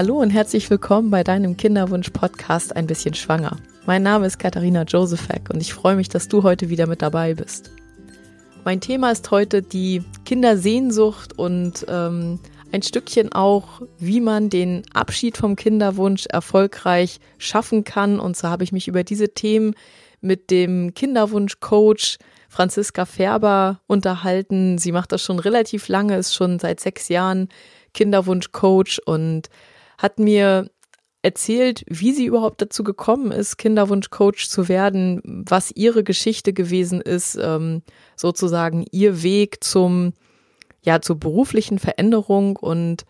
Hallo und herzlich willkommen bei deinem Kinderwunsch-Podcast Ein bisschen schwanger. Mein Name ist Katharina Josefek und ich freue mich, dass du heute wieder mit dabei bist. Mein Thema ist heute die Kindersehnsucht und ähm, ein Stückchen auch, wie man den Abschied vom Kinderwunsch erfolgreich schaffen kann. Und so habe ich mich über diese Themen mit dem Kinderwunsch-Coach Franziska Färber unterhalten. Sie macht das schon relativ lange, ist schon seit sechs Jahren Kinderwunsch-Coach und hat mir erzählt, wie sie überhaupt dazu gekommen ist, Kinderwunsch-Coach zu werden, was ihre Geschichte gewesen ist, ähm, sozusagen ihr Weg zum, ja, zur beruflichen Veränderung und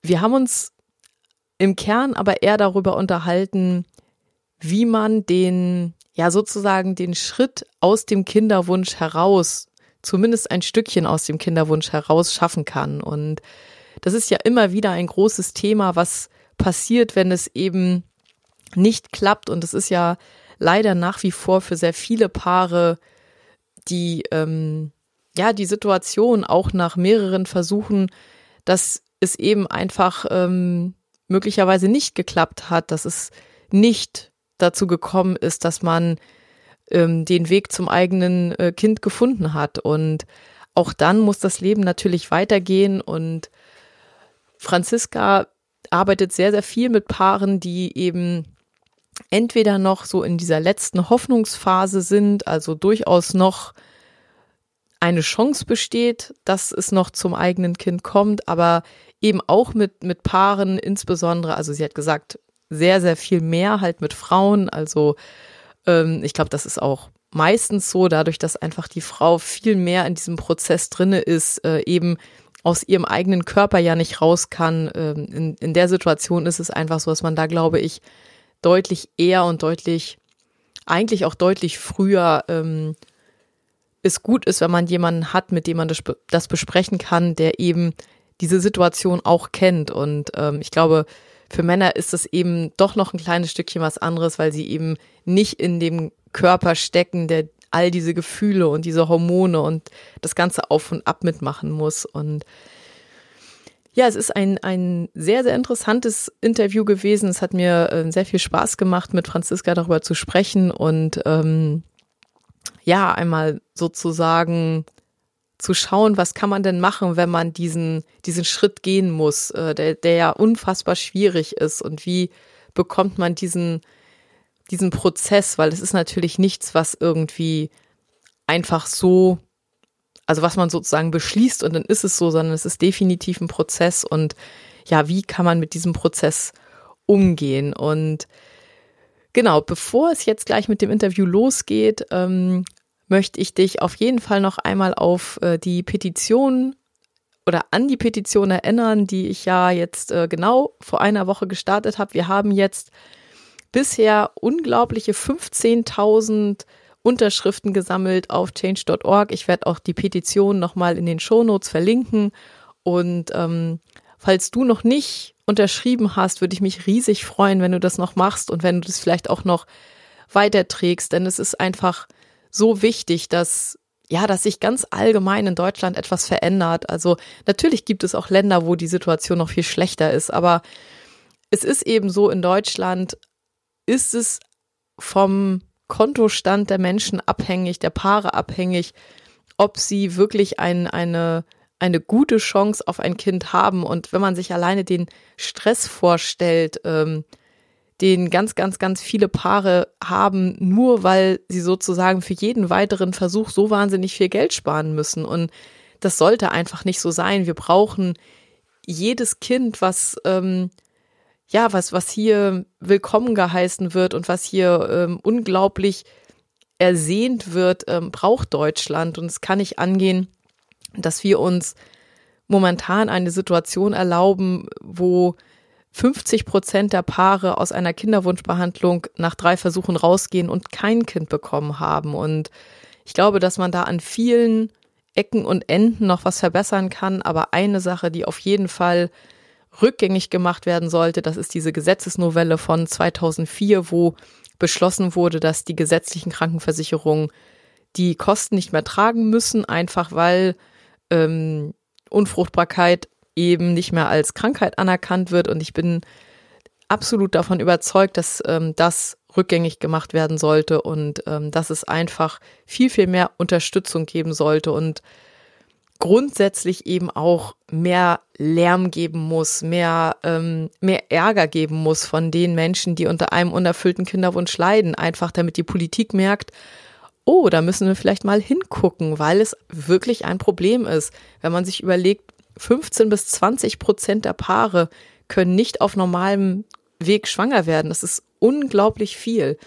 wir haben uns im Kern aber eher darüber unterhalten, wie man den, ja, sozusagen den Schritt aus dem Kinderwunsch heraus zumindest ein Stückchen aus dem Kinderwunsch heraus schaffen kann. Und das ist ja immer wieder ein großes Thema, was passiert, wenn es eben nicht klappt. Und es ist ja leider nach wie vor für sehr viele Paare die, ähm, ja, die Situation auch nach mehreren Versuchen, dass es eben einfach ähm, möglicherweise nicht geklappt hat, dass es nicht dazu gekommen ist, dass man ähm, den Weg zum eigenen äh, Kind gefunden hat. Und auch dann muss das Leben natürlich weitergehen. Und Franziska arbeitet sehr, sehr viel mit Paaren, die eben entweder noch so in dieser letzten Hoffnungsphase sind, also durchaus noch eine Chance besteht, dass es noch zum eigenen Kind kommt, aber eben auch mit, mit Paaren insbesondere, also sie hat gesagt, sehr, sehr viel mehr halt mit Frauen, also ähm, ich glaube, das ist auch meistens so, dadurch, dass einfach die Frau viel mehr in diesem Prozess drinne ist, äh, eben aus ihrem eigenen Körper ja nicht raus kann. Ähm, in, in der Situation ist es einfach so, dass man da, glaube ich, deutlich eher und deutlich, eigentlich auch deutlich früher ähm, es gut ist, wenn man jemanden hat, mit dem man das, das besprechen kann, der eben diese Situation auch kennt. Und ähm, ich glaube, für Männer ist es eben doch noch ein kleines Stückchen was anderes, weil sie eben nicht in dem Körper stecken, der all diese Gefühle und diese Hormone und das Ganze auf und ab mitmachen muss. Und ja, es ist ein, ein sehr, sehr interessantes Interview gewesen. Es hat mir äh, sehr viel Spaß gemacht, mit Franziska darüber zu sprechen und ähm, ja, einmal sozusagen zu schauen, was kann man denn machen, wenn man diesen, diesen Schritt gehen muss, äh, der, der ja unfassbar schwierig ist und wie bekommt man diesen, diesen Prozess, weil es ist natürlich nichts, was irgendwie einfach so, also was man sozusagen beschließt und dann ist es so, sondern es ist definitiv ein Prozess und ja, wie kann man mit diesem Prozess umgehen und Genau, bevor es jetzt gleich mit dem Interview losgeht, ähm, möchte ich dich auf jeden Fall noch einmal auf äh, die Petition oder an die Petition erinnern, die ich ja jetzt äh, genau vor einer Woche gestartet habe. Wir haben jetzt bisher unglaubliche 15.000 Unterschriften gesammelt auf change.org. Ich werde auch die Petition nochmal in den Shownotes verlinken. Und ähm, falls du noch nicht unterschrieben hast, würde ich mich riesig freuen, wenn du das noch machst und wenn du das vielleicht auch noch weiterträgst, denn es ist einfach so wichtig, dass ja, dass sich ganz allgemein in Deutschland etwas verändert. Also natürlich gibt es auch Länder, wo die Situation noch viel schlechter ist, aber es ist eben so, in Deutschland ist es vom Kontostand der Menschen abhängig, der Paare abhängig, ob sie wirklich ein, eine, eine gute Chance auf ein Kind haben. Und wenn man sich alleine den Stress vorstellt, ähm, den ganz, ganz, ganz viele Paare haben, nur weil sie sozusagen für jeden weiteren Versuch so wahnsinnig viel Geld sparen müssen. Und das sollte einfach nicht so sein. Wir brauchen jedes Kind, was ähm, ja, was, was hier willkommen geheißen wird und was hier ähm, unglaublich ersehnt wird, ähm, braucht Deutschland. Und es kann nicht angehen, dass wir uns momentan eine Situation erlauben, wo 50 Prozent der Paare aus einer Kinderwunschbehandlung nach drei Versuchen rausgehen und kein Kind bekommen haben. Und ich glaube, dass man da an vielen Ecken und Enden noch was verbessern kann. Aber eine Sache, die auf jeden Fall rückgängig gemacht werden sollte, das ist diese Gesetzesnovelle von 2004, wo beschlossen wurde, dass die gesetzlichen Krankenversicherungen die Kosten nicht mehr tragen müssen, einfach weil ähm, Unfruchtbarkeit eben nicht mehr als Krankheit anerkannt wird. Und ich bin absolut davon überzeugt, dass ähm, das rückgängig gemacht werden sollte und ähm, dass es einfach viel, viel mehr Unterstützung geben sollte und grundsätzlich eben auch mehr Lärm geben muss, mehr, ähm, mehr Ärger geben muss von den Menschen, die unter einem unerfüllten Kinderwunsch leiden, einfach damit die Politik merkt, oh, da müssen wir vielleicht mal hingucken, weil es wirklich ein Problem ist. Wenn man sich überlegt, 15 bis 20 Prozent der Paare können nicht auf normalem Weg schwanger werden. Das ist unglaublich viel.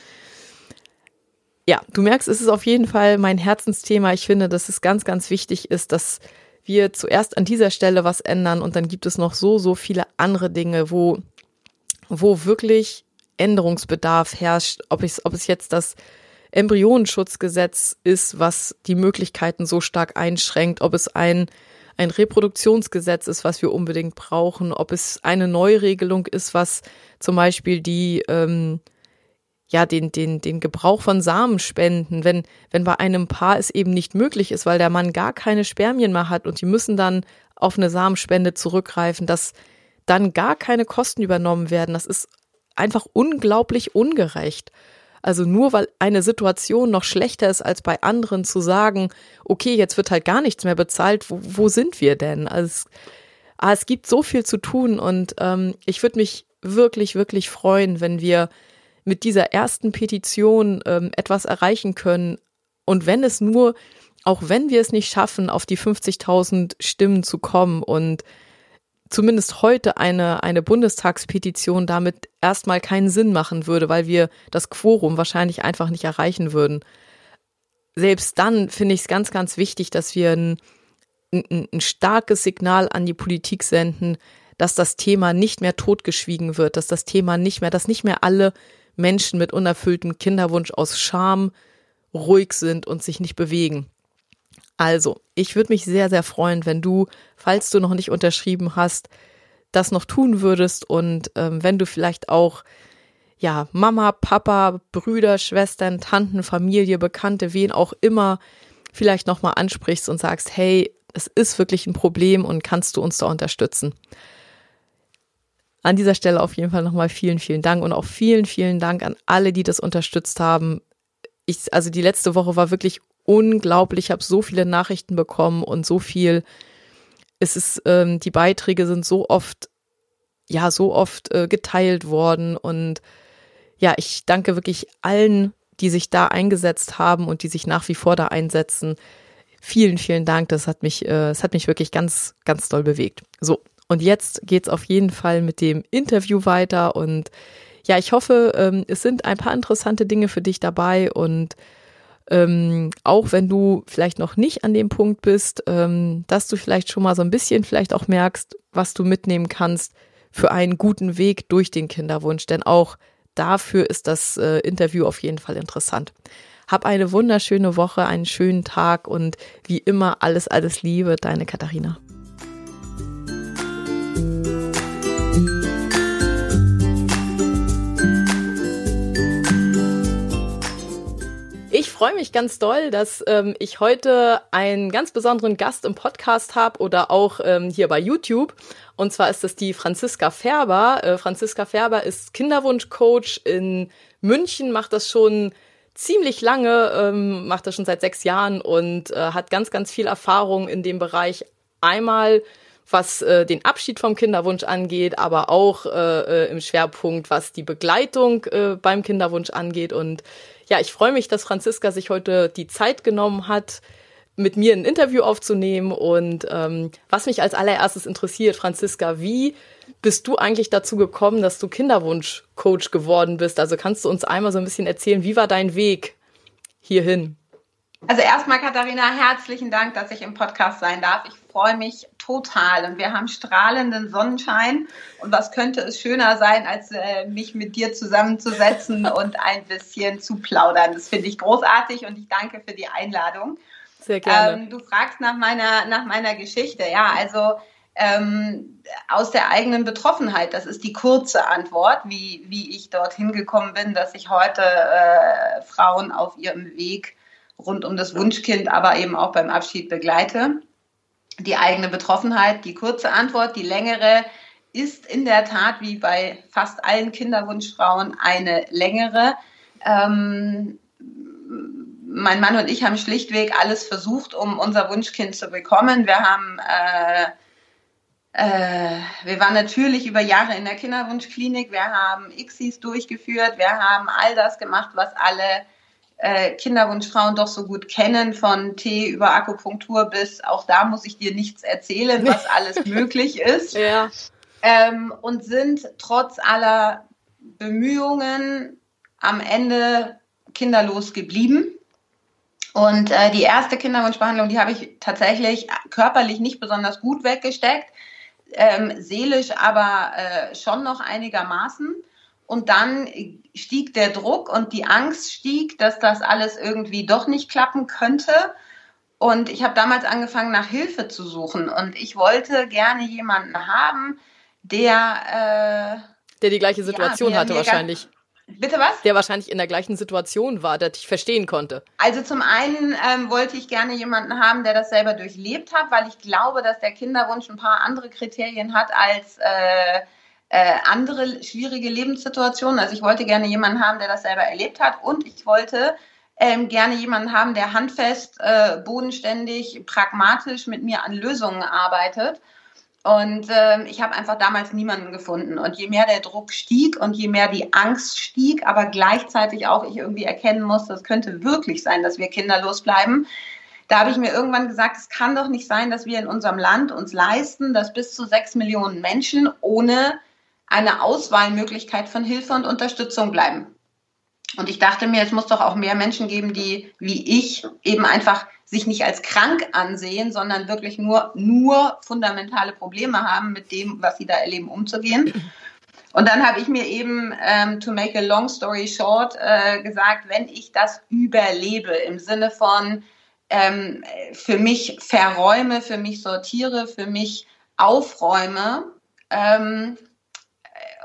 Ja, du merkst, es ist auf jeden Fall mein Herzensthema. Ich finde, dass es ganz, ganz wichtig ist, dass wir zuerst an dieser Stelle was ändern und dann gibt es noch so, so viele andere Dinge, wo, wo wirklich Änderungsbedarf herrscht, ob, ich, ob es jetzt das Embryonenschutzgesetz ist, was die Möglichkeiten so stark einschränkt, ob es ein ein Reproduktionsgesetz ist, was wir unbedingt brauchen, ob es eine Neuregelung ist, was zum Beispiel die ähm, ja den den den Gebrauch von Samenspenden, wenn wenn bei einem Paar es eben nicht möglich ist, weil der Mann gar keine Spermien mehr hat und die müssen dann auf eine Samenspende zurückgreifen, dass dann gar keine Kosten übernommen werden. Das ist einfach unglaublich ungerecht. Also nur weil eine Situation noch schlechter ist als bei anderen zu sagen, okay, jetzt wird halt gar nichts mehr bezahlt, wo, wo sind wir denn? Also es, ah, es gibt so viel zu tun und ähm, ich würde mich wirklich, wirklich freuen, wenn wir mit dieser ersten Petition ähm, etwas erreichen können. Und wenn es nur, auch wenn wir es nicht schaffen, auf die 50.000 Stimmen zu kommen und zumindest heute eine, eine Bundestagspetition damit erstmal keinen Sinn machen würde, weil wir das Quorum wahrscheinlich einfach nicht erreichen würden. Selbst dann finde ich es ganz, ganz wichtig, dass wir ein, ein, ein starkes Signal an die Politik senden, dass das Thema nicht mehr totgeschwiegen wird, dass das Thema nicht mehr, dass nicht mehr alle Menschen mit unerfülltem Kinderwunsch aus Scham ruhig sind und sich nicht bewegen. Also, ich würde mich sehr, sehr freuen, wenn du, falls du noch nicht unterschrieben hast, das noch tun würdest und ähm, wenn du vielleicht auch ja Mama, Papa, Brüder, Schwestern, Tanten, Familie, Bekannte, wen auch immer vielleicht noch mal ansprichst und sagst, hey, es ist wirklich ein Problem und kannst du uns da unterstützen. An dieser Stelle auf jeden Fall nochmal vielen, vielen Dank und auch vielen, vielen Dank an alle, die das unterstützt haben. Ich, also die letzte Woche war wirklich unglaublich. Ich habe so viele Nachrichten bekommen und so viel. Es ist, ähm, die Beiträge sind so oft, ja, so oft äh, geteilt worden. Und ja, ich danke wirklich allen, die sich da eingesetzt haben und die sich nach wie vor da einsetzen. Vielen, vielen Dank. Das hat mich, äh, das hat mich wirklich ganz, ganz doll bewegt. So. Und jetzt geht's auf jeden Fall mit dem Interview weiter und ja, ich hoffe, ähm, es sind ein paar interessante Dinge für dich dabei und ähm, auch wenn du vielleicht noch nicht an dem Punkt bist, ähm, dass du vielleicht schon mal so ein bisschen vielleicht auch merkst, was du mitnehmen kannst für einen guten Weg durch den Kinderwunsch. Denn auch dafür ist das äh, Interview auf jeden Fall interessant. Hab eine wunderschöne Woche, einen schönen Tag und wie immer alles, alles Liebe, deine Katharina. Freue mich ganz doll, dass ähm, ich heute einen ganz besonderen Gast im Podcast habe oder auch ähm, hier bei YouTube. Und zwar ist das die Franziska Färber. Äh, Franziska Färber ist Kinderwunschcoach in München, macht das schon ziemlich lange, ähm, macht das schon seit sechs Jahren und äh, hat ganz, ganz viel Erfahrung in dem Bereich. Einmal was äh, den Abschied vom Kinderwunsch angeht, aber auch äh, äh, im Schwerpunkt, was die Begleitung äh, beim Kinderwunsch angeht. Und ja, ich freue mich, dass Franziska sich heute die Zeit genommen hat, mit mir ein Interview aufzunehmen. Und ähm, was mich als allererstes interessiert, Franziska, wie bist du eigentlich dazu gekommen, dass du Kinderwunsch-Coach geworden bist? Also kannst du uns einmal so ein bisschen erzählen, wie war dein Weg hierhin? Also erstmal, Katharina, herzlichen Dank, dass ich im Podcast sein darf. Ich freue mich total und wir haben strahlenden Sonnenschein. Und was könnte es schöner sein, als äh, mich mit dir zusammenzusetzen und ein bisschen zu plaudern? Das finde ich großartig und ich danke für die Einladung. Sehr gerne. Ähm, du fragst nach meiner, nach meiner Geschichte. Ja, also ähm, aus der eigenen Betroffenheit. Das ist die kurze Antwort, wie, wie ich dorthin gekommen bin, dass ich heute äh, Frauen auf ihrem Weg rund um das Wunschkind, aber eben auch beim Abschied begleite. Die eigene Betroffenheit. Die kurze Antwort, die längere ist in der Tat wie bei fast allen Kinderwunschfrauen eine längere. Ähm, mein Mann und ich haben schlichtweg alles versucht, um unser Wunschkind zu bekommen. Wir haben äh, äh, wir waren natürlich über Jahre in der Kinderwunschklinik, wir haben ICSIs durchgeführt, wir haben all das gemacht, was alle äh, Kinderwunschfrauen doch so gut kennen, von Tee über Akupunktur bis auch da muss ich dir nichts erzählen, was alles möglich ist. Ja. Ähm, und sind trotz aller Bemühungen am Ende kinderlos geblieben. Und äh, die erste Kinderwunschbehandlung, die habe ich tatsächlich körperlich nicht besonders gut weggesteckt ähm, seelisch aber äh, schon noch einigermaßen. Und dann stieg der Druck und die Angst stieg, dass das alles irgendwie doch nicht klappen könnte. Und ich habe damals angefangen, nach Hilfe zu suchen. Und ich wollte gerne jemanden haben, der... Äh, der die gleiche Situation ja, hatte wahrscheinlich. Bitte was? Der wahrscheinlich in der gleichen Situation war, der dich verstehen konnte. Also zum einen ähm, wollte ich gerne jemanden haben, der das selber durchlebt hat, weil ich glaube, dass der Kinderwunsch ein paar andere Kriterien hat als äh, äh, andere schwierige Lebenssituationen. Also ich wollte gerne jemanden haben, der das selber erlebt hat und ich wollte ähm, gerne jemanden haben, der handfest, äh, bodenständig, pragmatisch mit mir an Lösungen arbeitet und äh, ich habe einfach damals niemanden gefunden. Und je mehr der Druck stieg und je mehr die Angst stieg, aber gleichzeitig auch ich irgendwie erkennen musste, es könnte wirklich sein, dass wir kinderlos bleiben, da habe ich mir irgendwann gesagt, es kann doch nicht sein, dass wir in unserem Land uns leisten, dass bis zu sechs Millionen Menschen ohne eine Auswahlmöglichkeit von Hilfe und Unterstützung bleiben. Und ich dachte mir, es muss doch auch mehr Menschen geben, die wie ich eben einfach sich nicht als krank ansehen, sondern wirklich nur, nur fundamentale Probleme haben, mit dem, was sie da erleben, umzugehen. Und dann habe ich mir eben, ähm, to make a long story short, äh, gesagt, wenn ich das überlebe im Sinne von ähm, für mich verräume, für mich sortiere, für mich aufräume ähm,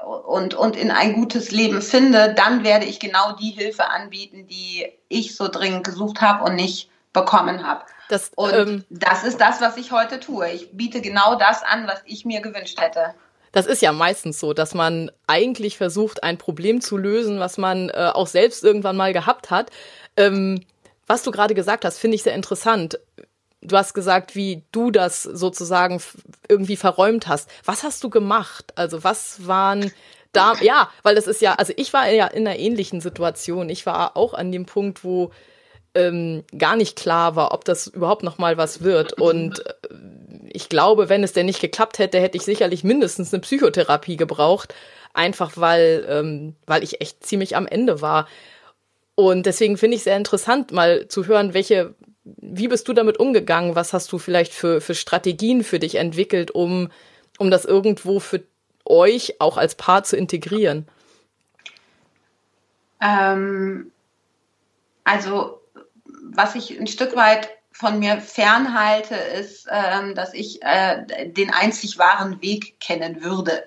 und, und in ein gutes Leben finde, dann werde ich genau die Hilfe anbieten, die ich so dringend gesucht habe und nicht bekommen habe. Das, und ähm, das ist das, was ich heute tue. Ich biete genau das an, was ich mir gewünscht hätte. Das ist ja meistens so, dass man eigentlich versucht, ein Problem zu lösen, was man äh, auch selbst irgendwann mal gehabt hat. Ähm, was du gerade gesagt hast, finde ich sehr interessant. Du hast gesagt, wie du das sozusagen irgendwie verräumt hast. Was hast du gemacht? Also was waren da, ja, weil das ist ja, also ich war ja in einer ähnlichen Situation. Ich war auch an dem Punkt, wo ähm, gar nicht klar war, ob das überhaupt noch mal was wird. Und äh, ich glaube, wenn es denn nicht geklappt hätte, hätte ich sicherlich mindestens eine Psychotherapie gebraucht, einfach weil, ähm, weil ich echt ziemlich am Ende war. Und deswegen finde ich sehr interessant, mal zu hören, welche, wie bist du damit umgegangen? Was hast du vielleicht für, für Strategien für dich entwickelt, um, um das irgendwo für euch auch als Paar zu integrieren? Ähm, also was ich ein Stück weit von mir fernhalte, ist, ähm, dass ich äh, den einzig wahren Weg kennen würde.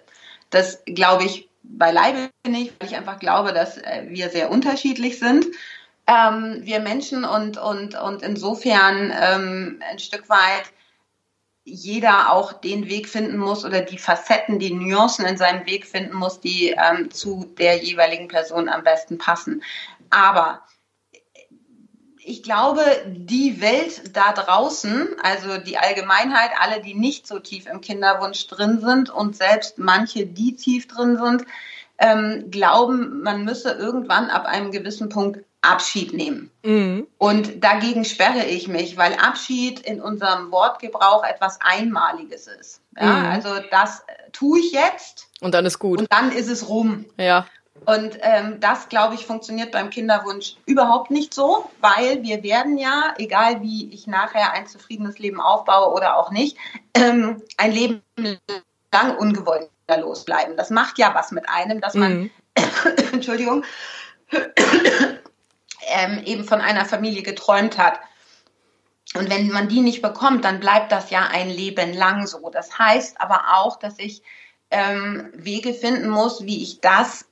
Das glaube ich beileibe nicht, weil ich einfach glaube, dass äh, wir sehr unterschiedlich sind. Ähm, wir Menschen und, und, und insofern ähm, ein Stück weit jeder auch den Weg finden muss oder die Facetten, die Nuancen in seinem Weg finden muss, die ähm, zu der jeweiligen Person am besten passen. Aber ich glaube, die Welt da draußen, also die Allgemeinheit, alle, die nicht so tief im Kinderwunsch drin sind und selbst manche, die tief drin sind, ähm, glauben, man müsse irgendwann ab einem gewissen Punkt Abschied nehmen. Mhm. Und dagegen sperre ich mich, weil Abschied in unserem Wortgebrauch etwas Einmaliges ist. Ja, mhm. Also das tue ich jetzt. Und dann ist gut. Und dann ist es rum. Ja. Und ähm, das, glaube ich, funktioniert beim Kinderwunsch überhaupt nicht so, weil wir werden ja, egal wie ich nachher ein zufriedenes Leben aufbaue oder auch nicht, ähm, ein Leben lang ungewollt losbleiben. Das macht ja was mit einem, dass man, mhm. Entschuldigung, ähm, eben von einer Familie geträumt hat. Und wenn man die nicht bekommt, dann bleibt das ja ein Leben lang so. Das heißt aber auch, dass ich ähm, Wege finden muss, wie ich das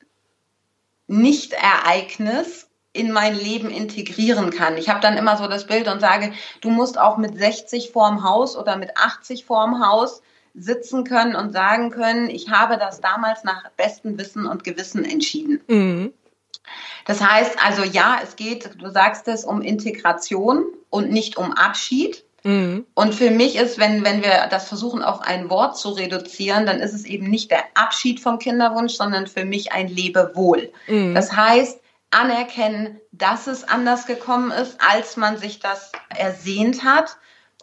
Nicht-Ereignis in mein Leben integrieren kann. Ich habe dann immer so das Bild und sage, du musst auch mit 60 vorm Haus oder mit 80 vorm Haus sitzen können und sagen können, ich habe das damals nach bestem Wissen und Gewissen entschieden. Mhm. Das heißt also, ja, es geht, du sagst es, um Integration und nicht um Abschied. Mhm. Und für mich ist, wenn, wenn wir das versuchen, auf ein Wort zu reduzieren, dann ist es eben nicht der Abschied vom Kinderwunsch, sondern für mich ein Lebewohl. Mhm. Das heißt, anerkennen, dass es anders gekommen ist, als man sich das ersehnt hat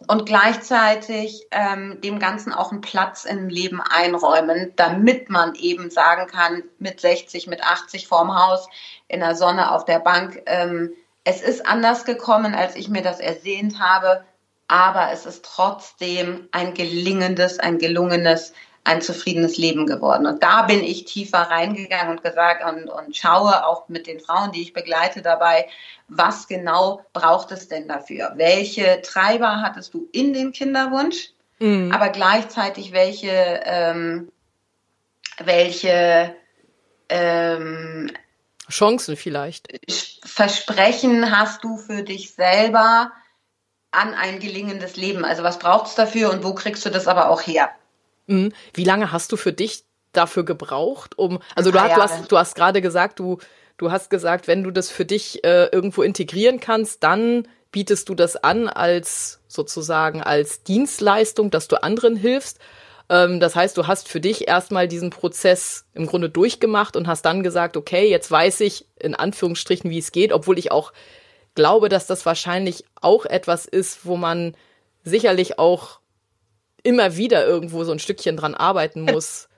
und gleichzeitig ähm, dem Ganzen auch einen Platz im Leben einräumen, damit man eben sagen kann, mit 60, mit 80 vorm Haus, in der Sonne auf der Bank, ähm, es ist anders gekommen, als ich mir das ersehnt habe, aber es ist trotzdem ein gelingendes, ein gelungenes, ein zufriedenes Leben geworden. Und da bin ich tiefer reingegangen und gesagt und, und schaue auch mit den Frauen, die ich begleite dabei, was genau braucht es denn dafür? Welche Treiber hattest du in dem Kinderwunsch? Mhm. Aber gleichzeitig welche, ähm, welche ähm, Chancen vielleicht. Versprechen hast du für dich selber an ein gelingendes Leben? Also was braucht es dafür und wo kriegst du das aber auch her? Mhm. Wie lange hast du für dich dafür gebraucht, um, also du, hast, du hast, du hast gerade gesagt, du, du hast gesagt, wenn du das für dich äh, irgendwo integrieren kannst, dann bietest du das an als sozusagen als Dienstleistung, dass du anderen hilfst. Ähm, das heißt, du hast für dich erstmal diesen Prozess im Grunde durchgemacht und hast dann gesagt, okay, jetzt weiß ich in Anführungsstrichen, wie es geht, obwohl ich auch glaube, dass das wahrscheinlich auch etwas ist, wo man sicherlich auch immer wieder irgendwo so ein Stückchen dran arbeiten muss.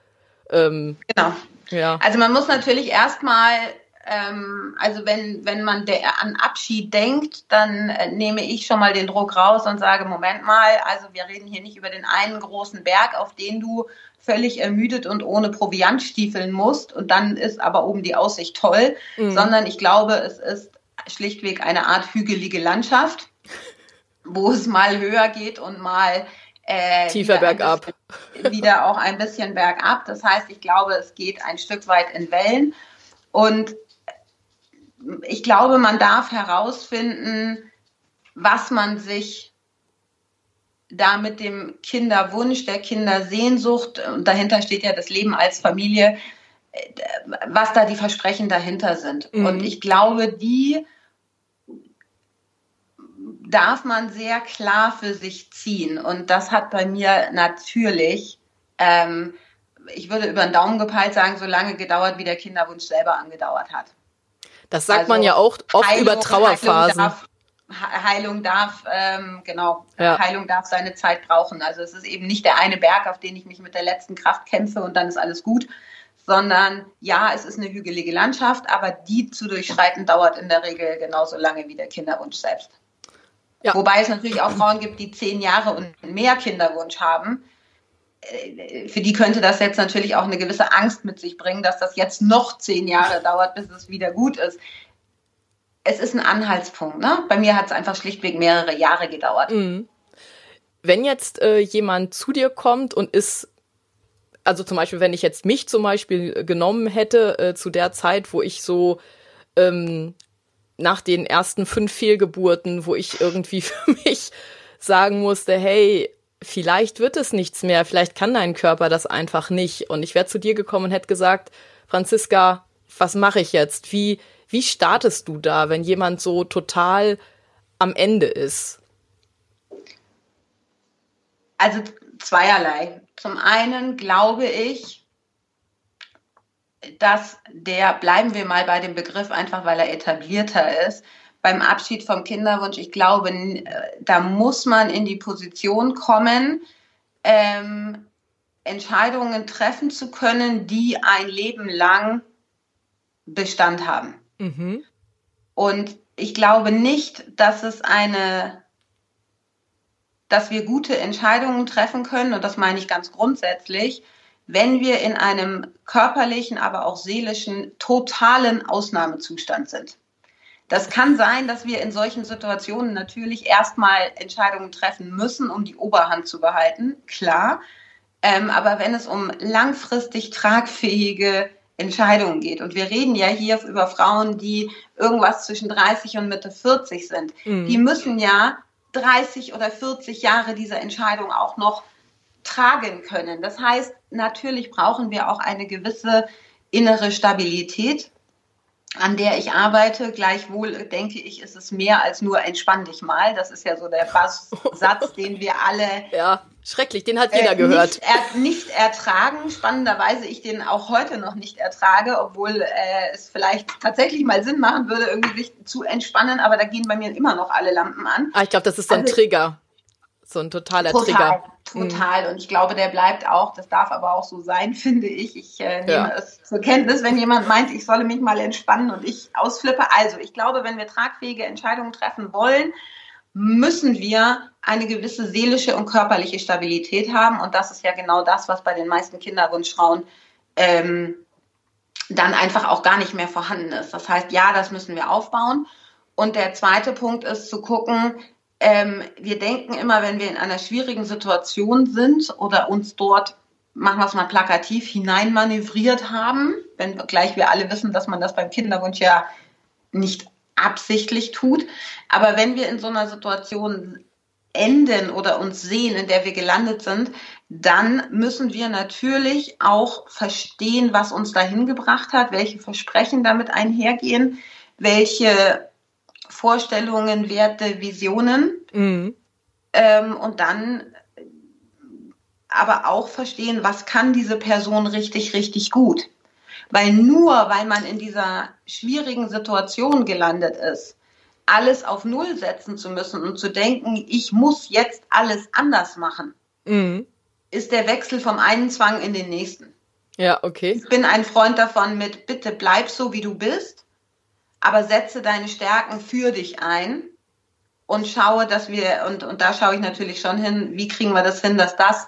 Ähm, genau. Ja. Also man muss natürlich erstmal, ähm, also wenn, wenn man der, an Abschied denkt, dann äh, nehme ich schon mal den Druck raus und sage, Moment mal, also wir reden hier nicht über den einen großen Berg, auf den du völlig ermüdet und ohne Proviant stiefeln musst und dann ist aber oben die Aussicht toll, mhm. sondern ich glaube, es ist schlichtweg eine Art hügelige Landschaft, wo es mal höher geht und mal äh, tiefer bergab. Bisschen, wieder auch ein bisschen bergab. Das heißt, ich glaube, es geht ein Stück weit in Wellen. Und ich glaube, man darf herausfinden, was man sich da mit dem Kinderwunsch, der Kindersehnsucht, und dahinter steht ja das Leben als Familie, äh, was da die Versprechen dahinter sind. Mhm. Und ich glaube, die darf man sehr klar für sich ziehen. Und das hat bei mir natürlich, ähm, ich würde über den Daumen gepeilt sagen, so lange gedauert, wie der Kinderwunsch selber angedauert hat. Das sagt also, man ja auch oft Heilung, über Trauerphasen. Heilung darf, Heilung darf ähm, genau, ja. Heilung darf seine Zeit brauchen. Also es ist eben nicht der eine Berg, auf den ich mich mit der letzten Kraft kämpfe und dann ist alles gut, sondern ja, es ist eine hügelige Landschaft, aber die zu durchschreiten dauert in der Regel genauso lange wie der Kinderwunsch selbst. Ja. Wobei es natürlich auch Frauen gibt, die zehn Jahre und mehr Kinderwunsch haben. Äh, für die könnte das jetzt natürlich auch eine gewisse Angst mit sich bringen, dass das jetzt noch zehn Jahre dauert, bis es wieder gut ist. Es ist ein Anhaltspunkt. Ne? Bei mir hat es einfach schlichtweg mehrere Jahre gedauert. Mhm. Wenn jetzt äh, jemand zu dir kommt und ist also zum Beispiel, wenn ich jetzt mich zum Beispiel genommen hätte äh, zu der Zeit, wo ich so ähm, nach den ersten fünf Fehlgeburten, wo ich irgendwie für mich sagen musste, hey, vielleicht wird es nichts mehr, vielleicht kann dein Körper das einfach nicht. Und ich wäre zu dir gekommen und hätte gesagt, Franziska, was mache ich jetzt? Wie, wie startest du da, wenn jemand so total am Ende ist? Also zweierlei. Zum einen glaube ich, dass der, bleiben wir mal bei dem Begriff, einfach weil er etablierter ist, beim Abschied vom Kinderwunsch, ich glaube, da muss man in die Position kommen, ähm, Entscheidungen treffen zu können, die ein Leben lang Bestand haben. Mhm. Und ich glaube nicht, dass es eine, dass wir gute Entscheidungen treffen können, und das meine ich ganz grundsätzlich, wenn wir in einem körperlichen, aber auch seelischen totalen Ausnahmezustand sind. Das kann sein, dass wir in solchen Situationen natürlich erstmal Entscheidungen treffen müssen, um die Oberhand zu behalten, klar. Ähm, aber wenn es um langfristig tragfähige Entscheidungen geht. Und wir reden ja hier über Frauen, die irgendwas zwischen 30 und Mitte 40 sind. Mhm. Die müssen ja 30 oder 40 Jahre diese Entscheidung auch noch tragen können. Das heißt, natürlich brauchen wir auch eine gewisse innere Stabilität an der ich arbeite. Gleichwohl denke ich, ist es mehr als nur entspann dich mal. Das ist ja so der Satz, den wir alle. Ja, schrecklich, den hat jeder äh, gehört. Nicht, er, nicht, ertragen. Spannenderweise ich den auch heute noch nicht ertrage, obwohl äh, es vielleicht tatsächlich mal Sinn machen würde, irgendwie sich zu entspannen, aber da gehen bei mir immer noch alle Lampen an. Ah, ich glaube, das ist so ein also, Trigger so ein totaler total, Trigger. Total. Mhm. Und ich glaube, der bleibt auch. Das darf aber auch so sein, finde ich. Ich äh, nehme ja. es zur Kenntnis, wenn jemand meint, ich solle mich mal entspannen und ich ausflippe. Also, ich glaube, wenn wir tragfähige Entscheidungen treffen wollen, müssen wir eine gewisse seelische und körperliche Stabilität haben. Und das ist ja genau das, was bei den meisten Kinderwunschfrauen ähm, dann einfach auch gar nicht mehr vorhanden ist. Das heißt, ja, das müssen wir aufbauen. Und der zweite Punkt ist zu gucken, ähm, wir denken immer, wenn wir in einer schwierigen Situation sind oder uns dort, machen wir es mal plakativ, hineinmanövriert haben, wenn gleich wir alle wissen, dass man das beim Kinderwunsch ja nicht absichtlich tut. Aber wenn wir in so einer Situation enden oder uns sehen, in der wir gelandet sind, dann müssen wir natürlich auch verstehen, was uns dahin gebracht hat, welche Versprechen damit einhergehen, welche Vorstellungen, Werte, Visionen. Mhm. Ähm, und dann aber auch verstehen, was kann diese Person richtig, richtig gut. Weil nur weil man in dieser schwierigen Situation gelandet ist, alles auf Null setzen zu müssen und zu denken, ich muss jetzt alles anders machen, mhm. ist der Wechsel vom einen Zwang in den nächsten. Ja, okay. Ich bin ein Freund davon mit, bitte bleib so, wie du bist aber setze deine Stärken für dich ein und schaue, dass wir, und, und da schaue ich natürlich schon hin, wie kriegen wir das hin, dass das,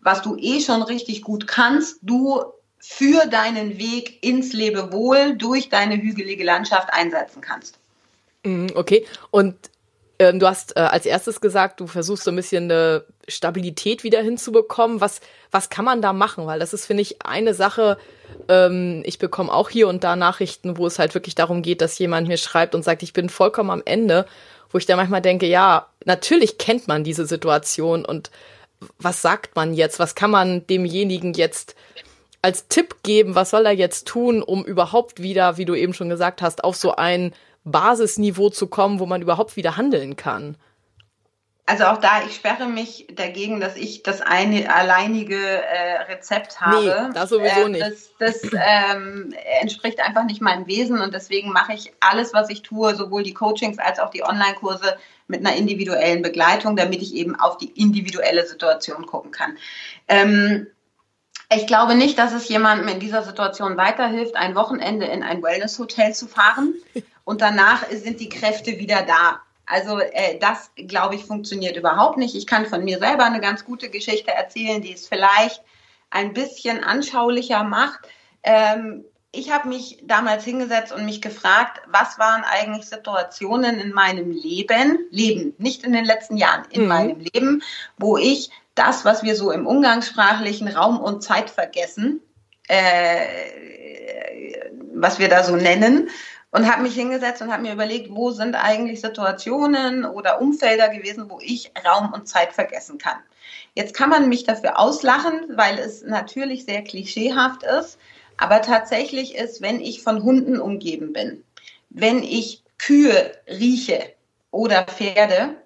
was du eh schon richtig gut kannst, du für deinen Weg ins Lebewohl durch deine hügelige Landschaft einsetzen kannst. Mhm, okay, und ähm, du hast äh, als erstes gesagt, du versuchst so ein bisschen eine Stabilität wieder hinzubekommen. Was, was kann man da machen? Weil das ist, finde ich, eine Sache. Ähm, ich bekomme auch hier und da Nachrichten, wo es halt wirklich darum geht, dass jemand mir schreibt und sagt, ich bin vollkommen am Ende, wo ich da manchmal denke, ja, natürlich kennt man diese Situation und was sagt man jetzt? Was kann man demjenigen jetzt als Tipp geben? Was soll er jetzt tun, um überhaupt wieder, wie du eben schon gesagt hast, auf so ein Basisniveau zu kommen, wo man überhaupt wieder handeln kann? Also auch da, ich sperre mich dagegen, dass ich das eine alleinige äh, Rezept habe. Nee, das sowieso nicht. das, das ähm, entspricht einfach nicht meinem Wesen und deswegen mache ich alles, was ich tue, sowohl die Coachings als auch die Online-Kurse mit einer individuellen Begleitung, damit ich eben auf die individuelle Situation gucken kann. Ähm, ich glaube nicht, dass es jemandem in dieser Situation weiterhilft, ein Wochenende in ein Wellness-Hotel zu fahren und danach sind die Kräfte wieder da. Also äh, das, glaube ich, funktioniert überhaupt nicht. Ich kann von mir selber eine ganz gute Geschichte erzählen, die es vielleicht ein bisschen anschaulicher macht. Ähm, ich habe mich damals hingesetzt und mich gefragt, was waren eigentlich Situationen in meinem Leben, Leben, nicht in den letzten Jahren, in mhm. meinem Leben, wo ich das, was wir so im umgangssprachlichen Raum und Zeit vergessen, äh, was wir da so nennen, und habe mich hingesetzt und habe mir überlegt, wo sind eigentlich Situationen oder Umfelder gewesen, wo ich Raum und Zeit vergessen kann. Jetzt kann man mich dafür auslachen, weil es natürlich sehr klischeehaft ist, aber tatsächlich ist, wenn ich von Hunden umgeben bin, wenn ich Kühe rieche oder Pferde,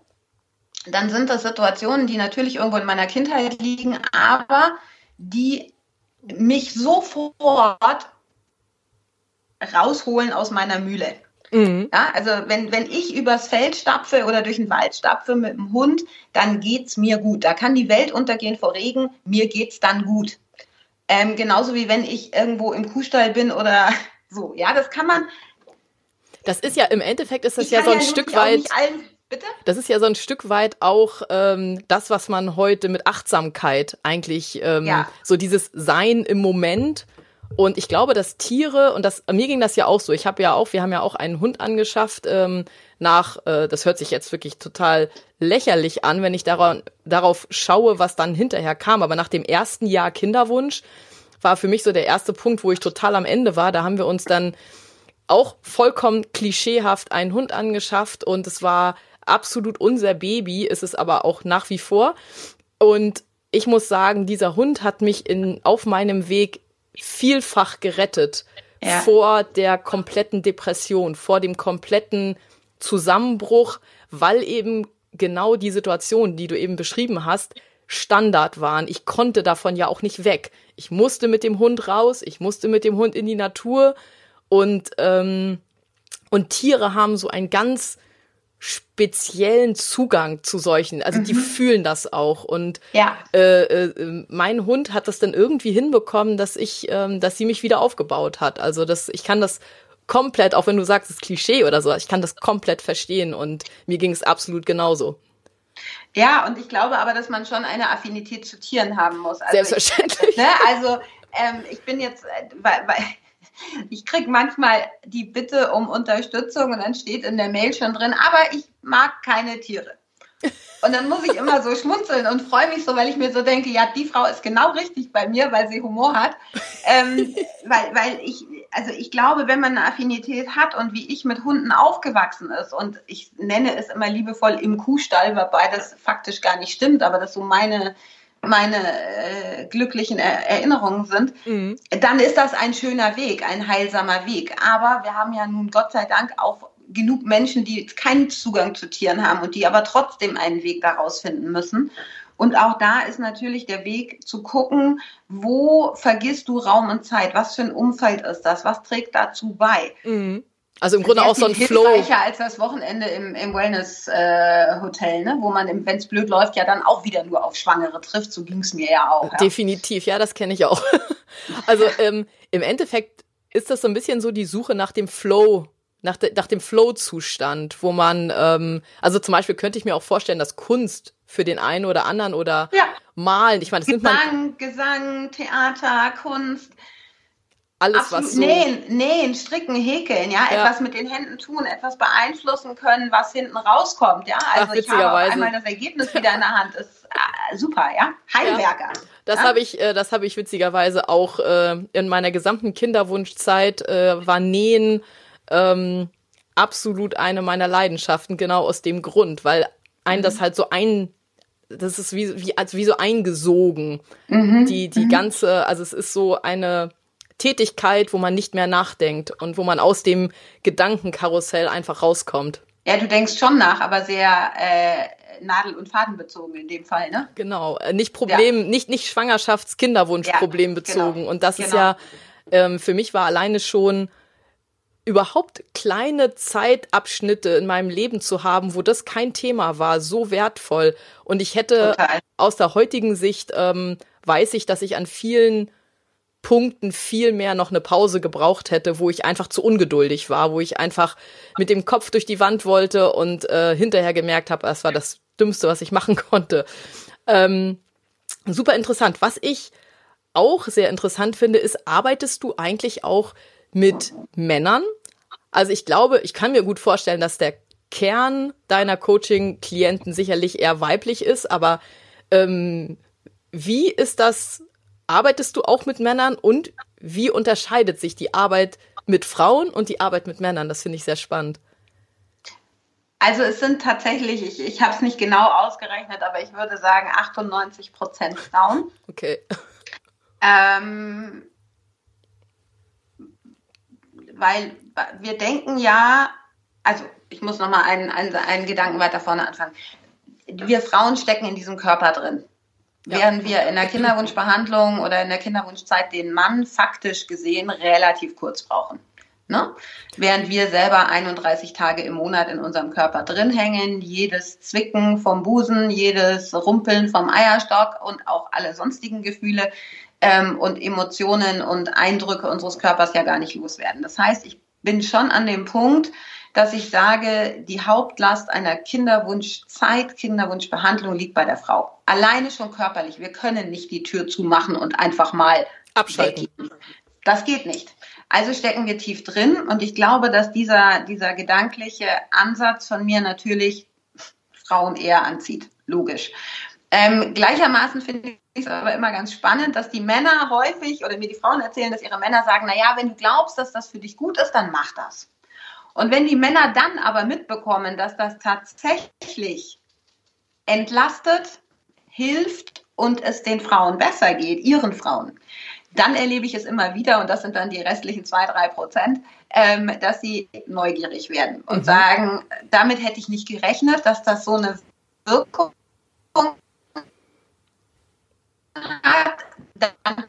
dann sind das Situationen, die natürlich irgendwo in meiner Kindheit liegen, aber die mich sofort rausholen aus meiner Mühle. Mhm. Ja, also wenn, wenn ich übers Feld stapfe oder durch den Wald stapfe mit dem Hund, dann geht's mir gut. Da kann die Welt untergehen vor Regen, mir geht's dann gut. Ähm, genauso wie wenn ich irgendwo im Kuhstall bin oder so. Ja, das kann man. Das ist ja im Endeffekt ist das ja so ein ja Stück weit. Allen, das ist ja so ein Stück weit auch ähm, das, was man heute mit Achtsamkeit eigentlich ähm, ja. so dieses Sein im Moment und ich glaube, dass Tiere, und das, mir ging das ja auch so, ich habe ja auch, wir haben ja auch einen Hund angeschafft, ähm, nach, äh, das hört sich jetzt wirklich total lächerlich an, wenn ich darauf, darauf schaue, was dann hinterher kam. Aber nach dem ersten Jahr Kinderwunsch war für mich so der erste Punkt, wo ich total am Ende war. Da haben wir uns dann auch vollkommen klischeehaft einen Hund angeschafft und es war absolut unser Baby, ist es aber auch nach wie vor. Und ich muss sagen, dieser Hund hat mich in, auf meinem Weg vielfach gerettet ja. vor der kompletten Depression, vor dem kompletten Zusammenbruch, weil eben genau die Situation, die du eben beschrieben hast, Standard waren. Ich konnte davon ja auch nicht weg. Ich musste mit dem Hund raus, ich musste mit dem Hund in die Natur und ähm, und Tiere haben so ein ganz speziellen Zugang zu solchen. Also mhm. die fühlen das auch. Und ja. äh, äh, mein Hund hat das dann irgendwie hinbekommen, dass ich, ähm, dass sie mich wieder aufgebaut hat. Also das, ich kann das komplett, auch wenn du sagst, es ist Klischee oder so, ich kann das komplett verstehen und mir ging es absolut genauso. Ja, und ich glaube aber, dass man schon eine Affinität zu Tieren haben muss. Also Selbstverständlich. Ich, ne, also ähm, ich bin jetzt, äh, weil, weil ich kriege manchmal die Bitte um Unterstützung und dann steht in der Mail schon drin, aber ich mag keine Tiere. Und dann muss ich immer so schmunzeln und freue mich so, weil ich mir so denke, ja, die Frau ist genau richtig bei mir, weil sie Humor hat. Ähm, weil, weil ich, also ich glaube, wenn man eine Affinität hat und wie ich mit Hunden aufgewachsen ist und ich nenne es immer liebevoll im Kuhstall, wobei das faktisch gar nicht stimmt, aber das so meine meine äh, glücklichen er Erinnerungen sind, mhm. dann ist das ein schöner Weg, ein heilsamer Weg. Aber wir haben ja nun Gott sei Dank auch genug Menschen, die keinen Zugang zu Tieren haben und die aber trotzdem einen Weg daraus finden müssen. Und auch da ist natürlich der Weg zu gucken, wo vergisst du Raum und Zeit? Was für ein Umfeld ist das? Was trägt dazu bei? Mhm. Also im Grunde auch so ein Flow. als das Wochenende im, im Wellness-Hotel, äh, ne? wo man, wenn es blöd läuft, ja dann auch wieder nur auf Schwangere trifft. So ging es mir ja auch. Ja. Definitiv, ja, das kenne ich auch. also ähm, im Endeffekt ist das so ein bisschen so die Suche nach dem Flow, nach, de, nach dem Flow-Zustand, wo man, ähm, also zum Beispiel könnte ich mir auch vorstellen, dass Kunst für den einen oder anderen oder ja. Malen, ich meine, das Gesang, nimmt man Gesang, Theater, Kunst alles, Absolut. was so. Nähen, nähen, stricken, häkeln, ja? ja? etwas mit den Händen tun, etwas beeinflussen können, was hinten rauskommt, ja. Also Ach, ich habe einmal das Ergebnis wieder in der Hand, ist äh, super, ja. Heimwerker. Ja. Das ja? habe ich, äh, das habe ich witzigerweise auch äh, in meiner gesamten Kinderwunschzeit äh, war Nähen ähm, absolut eine meiner Leidenschaften, genau aus dem Grund, weil ein mhm. das halt so ein das ist wie, wie, als wie so eingesogen. Mhm. Die, die mhm. ganze, also es ist so eine, Tätigkeit, wo man nicht mehr nachdenkt und wo man aus dem Gedankenkarussell einfach rauskommt. Ja, du denkst schon nach, aber sehr äh, nadel- und fadenbezogen in dem Fall, ne? Genau, äh, nicht Problem, ja. nicht nicht Schwangerschafts-, Kinderwunsch-Problem ja, bezogen. Genau. Und das genau. ist ja ähm, für mich war alleine schon überhaupt kleine Zeitabschnitte in meinem Leben zu haben, wo das kein Thema war, so wertvoll. Und ich hätte Total. aus der heutigen Sicht ähm, weiß ich, dass ich an vielen Punkten viel mehr noch eine Pause gebraucht hätte, wo ich einfach zu ungeduldig war, wo ich einfach mit dem Kopf durch die Wand wollte und äh, hinterher gemerkt habe, das war das Dümmste, was ich machen konnte. Ähm, super interessant. Was ich auch sehr interessant finde, ist, arbeitest du eigentlich auch mit Männern? Also ich glaube, ich kann mir gut vorstellen, dass der Kern deiner Coaching-Klienten sicherlich eher weiblich ist, aber ähm, wie ist das arbeitest du auch mit Männern und wie unterscheidet sich die Arbeit mit Frauen und die Arbeit mit Männern? Das finde ich sehr spannend. Also es sind tatsächlich, ich, ich habe es nicht genau ausgerechnet, aber ich würde sagen 98 Prozent Frauen. Okay. Ähm, weil wir denken ja, also ich muss nochmal einen, einen, einen Gedanken weiter vorne anfangen. Wir Frauen stecken in diesem Körper drin. Während wir in der Kinderwunschbehandlung oder in der Kinderwunschzeit den Mann faktisch gesehen relativ kurz brauchen. Ne? Während wir selber 31 Tage im Monat in unserem Körper drin hängen, jedes Zwicken vom Busen, jedes Rumpeln vom Eierstock und auch alle sonstigen Gefühle ähm, und Emotionen und Eindrücke unseres Körpers ja gar nicht loswerden. Das heißt, ich bin schon an dem Punkt, dass ich sage, die Hauptlast einer Kinderwunschzeit, Kinderwunschbehandlung liegt bei der Frau. Alleine schon körperlich. Wir können nicht die Tür zumachen und einfach mal abschalten. Weggehen. Das geht nicht. Also stecken wir tief drin und ich glaube, dass dieser, dieser gedankliche Ansatz von mir natürlich Frauen eher anzieht. Logisch. Ähm, gleichermaßen finde ich es aber immer ganz spannend, dass die Männer häufig oder mir die Frauen erzählen, dass ihre Männer sagen, naja, wenn du glaubst, dass das für dich gut ist, dann mach das. Und wenn die Männer dann aber mitbekommen, dass das tatsächlich entlastet, hilft und es den Frauen besser geht, ihren Frauen, dann erlebe ich es immer wieder, und das sind dann die restlichen zwei, drei Prozent, ähm, dass sie neugierig werden und mhm. sagen, damit hätte ich nicht gerechnet, dass das so eine Wirkung hat. Dann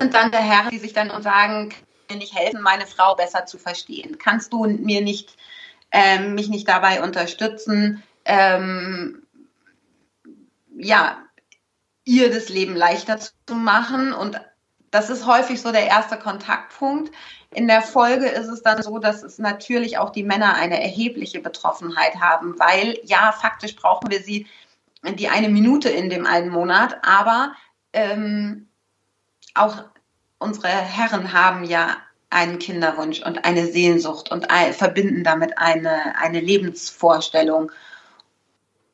sind dann der Herr, die sich dann und sagen, mir nicht helfen, meine Frau besser zu verstehen? Kannst du mir nicht, ähm, mich nicht dabei unterstützen, ähm, ja, ihr das Leben leichter zu machen? Und das ist häufig so der erste Kontaktpunkt. In der Folge ist es dann so, dass es natürlich auch die Männer eine erhebliche Betroffenheit haben, weil ja, faktisch brauchen wir sie die eine Minute in dem einen Monat, aber ähm, auch unsere Herren haben ja einen Kinderwunsch und eine Sehnsucht und verbinden damit eine, eine Lebensvorstellung.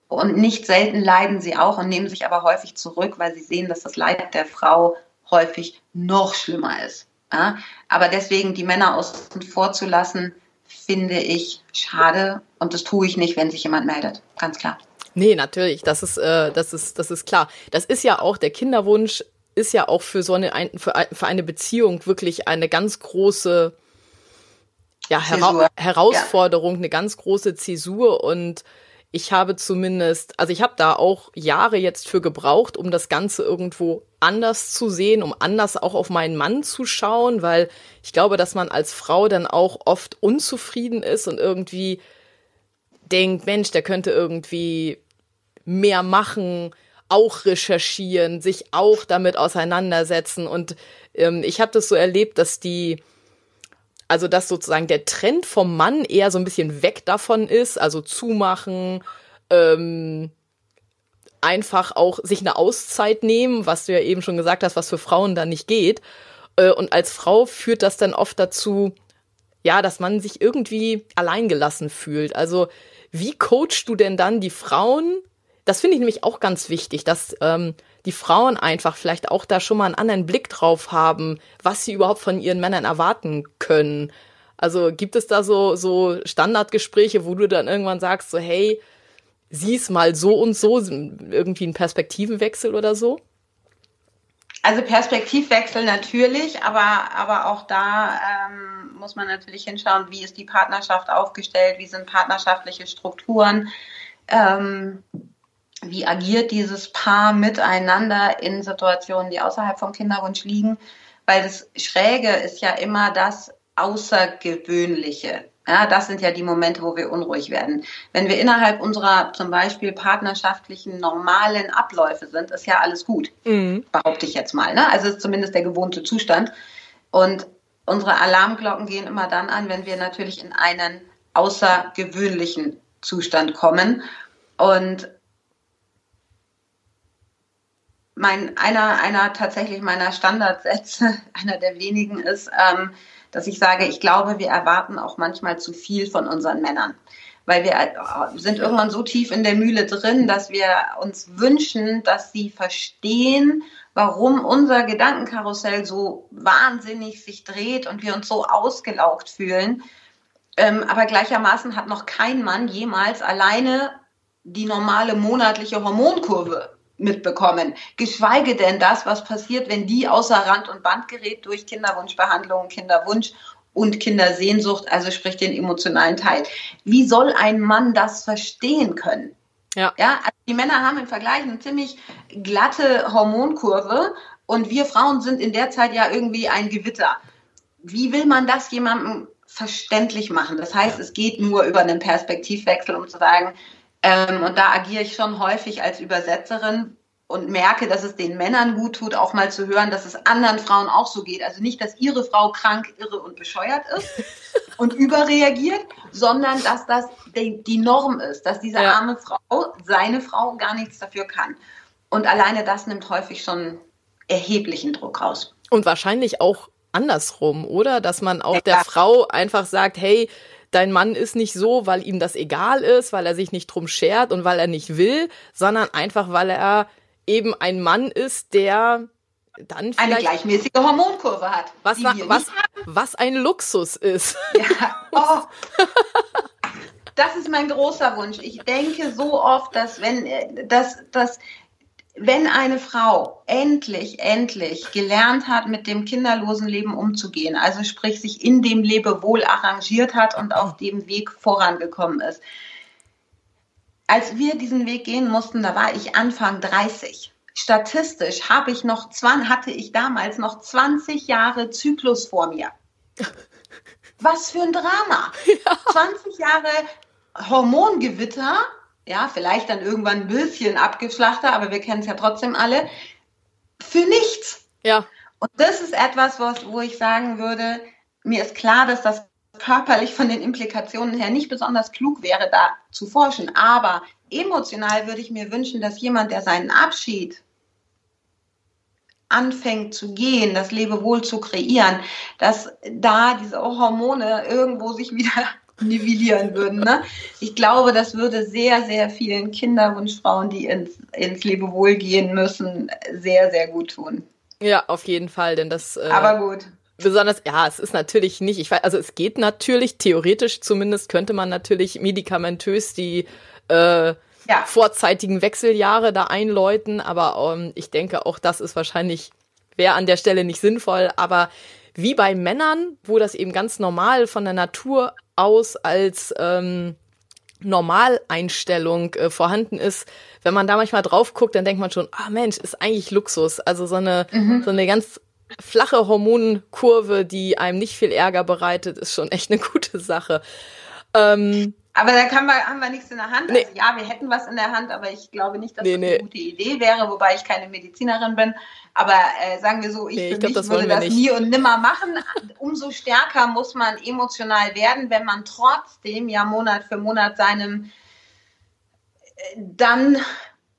Und nicht selten leiden sie auch und nehmen sich aber häufig zurück, weil sie sehen, dass das Leid der Frau häufig noch schlimmer ist. Ja? Aber deswegen die Männer außen vor zu lassen, finde ich schade und das tue ich nicht, wenn sich jemand meldet. Ganz klar. Nee, natürlich, das ist, äh, das ist, das ist klar. Das ist ja auch der Kinderwunsch ist ja auch für so eine, für, für eine Beziehung wirklich eine ganz große, ja, Hera Herausforderung, ja. eine ganz große Zäsur und ich habe zumindest, also ich habe da auch Jahre jetzt für gebraucht, um das Ganze irgendwo anders zu sehen, um anders auch auf meinen Mann zu schauen, weil ich glaube, dass man als Frau dann auch oft unzufrieden ist und irgendwie denkt, Mensch, der könnte irgendwie mehr machen, auch recherchieren, sich auch damit auseinandersetzen. Und ähm, ich habe das so erlebt, dass die, also dass sozusagen der Trend vom Mann eher so ein bisschen weg davon ist, also zumachen, ähm, einfach auch sich eine Auszeit nehmen, was du ja eben schon gesagt hast, was für Frauen da nicht geht. Äh, und als Frau führt das dann oft dazu, ja, dass man sich irgendwie alleingelassen fühlt. Also wie coachst du denn dann die Frauen das finde ich nämlich auch ganz wichtig, dass ähm, die Frauen einfach vielleicht auch da schon mal einen anderen Blick drauf haben, was sie überhaupt von ihren Männern erwarten können. Also gibt es da so, so Standardgespräche, wo du dann irgendwann sagst, so, hey, sieh's mal so und so, irgendwie ein Perspektivenwechsel oder so? Also Perspektivwechsel natürlich, aber, aber auch da ähm, muss man natürlich hinschauen, wie ist die Partnerschaft aufgestellt, wie sind partnerschaftliche Strukturen. Ähm, wie agiert dieses Paar miteinander in Situationen, die außerhalb vom Kinderwunsch liegen? Weil das Schräge ist ja immer das Außergewöhnliche. Ja, das sind ja die Momente, wo wir unruhig werden. Wenn wir innerhalb unserer zum Beispiel partnerschaftlichen normalen Abläufe sind, ist ja alles gut, mhm. behaupte ich jetzt mal. Ne? Also ist zumindest der gewohnte Zustand. Und unsere Alarmglocken gehen immer dann an, wenn wir natürlich in einen außergewöhnlichen Zustand kommen. Und mein, einer, einer tatsächlich meiner Standardsätze, einer der wenigen ist, ähm, dass ich sage, ich glaube, wir erwarten auch manchmal zu viel von unseren Männern. Weil wir äh, sind irgendwann so tief in der Mühle drin, dass wir uns wünschen, dass sie verstehen, warum unser Gedankenkarussell so wahnsinnig sich dreht und wir uns so ausgelaugt fühlen. Ähm, aber gleichermaßen hat noch kein Mann jemals alleine die normale monatliche Hormonkurve mitbekommen. Geschweige denn das, was passiert, wenn die außer Rand und Band gerät durch Kinderwunschbehandlung, Kinderwunsch und Kindersehnsucht, also sprich den emotionalen Teil. Wie soll ein Mann das verstehen können? Ja. ja also die Männer haben im Vergleich eine ziemlich glatte Hormonkurve und wir Frauen sind in der Zeit ja irgendwie ein Gewitter. Wie will man das jemandem verständlich machen? Das heißt, es geht nur über einen Perspektivwechsel, um zu sagen, ähm, und da agiere ich schon häufig als Übersetzerin und merke, dass es den Männern gut tut, auch mal zu hören, dass es anderen Frauen auch so geht. Also nicht, dass ihre Frau krank, irre und bescheuert ist und überreagiert, sondern dass das die, die Norm ist, dass diese ja. arme Frau, seine Frau, gar nichts dafür kann. Und alleine das nimmt häufig schon erheblichen Druck raus. Und wahrscheinlich auch andersrum, oder? Dass man auch ja, der Frau einfach sagt, hey, dein Mann ist nicht so, weil ihm das egal ist, weil er sich nicht drum schert und weil er nicht will, sondern einfach, weil er eben ein Mann ist, der dann eine gleichmäßige Hormonkurve hat. Was, was, was ein Luxus ist. Ja. Oh. Das ist mein großer Wunsch. Ich denke so oft, dass wenn, dass, dass, wenn eine Frau endlich, endlich gelernt hat, mit dem kinderlosen Leben umzugehen, also sprich sich in dem Lebewohl arrangiert hat und auf dem Weg vorangekommen ist. Als wir diesen Weg gehen mussten, da war ich Anfang 30 statistisch habe ich noch, hatte ich damals noch 20 Jahre Zyklus vor mir. Was für ein Drama. Ja. 20 Jahre Hormongewitter, ja, vielleicht dann irgendwann ein bisschen abgeschlachter, aber wir kennen es ja trotzdem alle, für nichts. Ja. Und das ist etwas, was, wo ich sagen würde, mir ist klar, dass das körperlich von den Implikationen her nicht besonders klug wäre, da zu forschen. Aber emotional würde ich mir wünschen, dass jemand, der seinen Abschied anfängt zu gehen, das Lebewohl zu kreieren, dass da diese Hormone irgendwo sich wieder nivellieren würden. Ne? Ich glaube, das würde sehr, sehr vielen Kinderwunschfrauen, die ins, ins Lebewohl gehen müssen, sehr, sehr gut tun. Ja, auf jeden Fall, denn das. Äh, Aber gut. Besonders, ja, es ist natürlich nicht, ich weiß, also es geht natürlich, theoretisch zumindest könnte man natürlich medikamentös die äh, ja. vorzeitigen Wechseljahre da einläuten, aber ähm, ich denke, auch das ist wahrscheinlich, wäre an der Stelle nicht sinnvoll, aber wie bei Männern, wo das eben ganz normal von der Natur aus als ähm, Normaleinstellung äh, vorhanden ist, wenn man da manchmal drauf guckt, dann denkt man schon, ah Mensch, ist eigentlich Luxus. Also so eine, mhm. so eine ganz flache Hormonkurve, die einem nicht viel Ärger bereitet, ist schon echt eine gute Sache. Ähm, aber da kann man, haben wir nichts in der Hand. Nee. Also ja, wir hätten was in der Hand, aber ich glaube nicht, dass nee, das eine nee. gute Idee wäre, wobei ich keine Medizinerin bin. Aber äh, sagen wir so, ich, nee, ich glaub, das würde das nicht. nie und nimmer machen. Umso stärker muss man emotional werden, wenn man trotzdem ja Monat für Monat seinem äh, dann,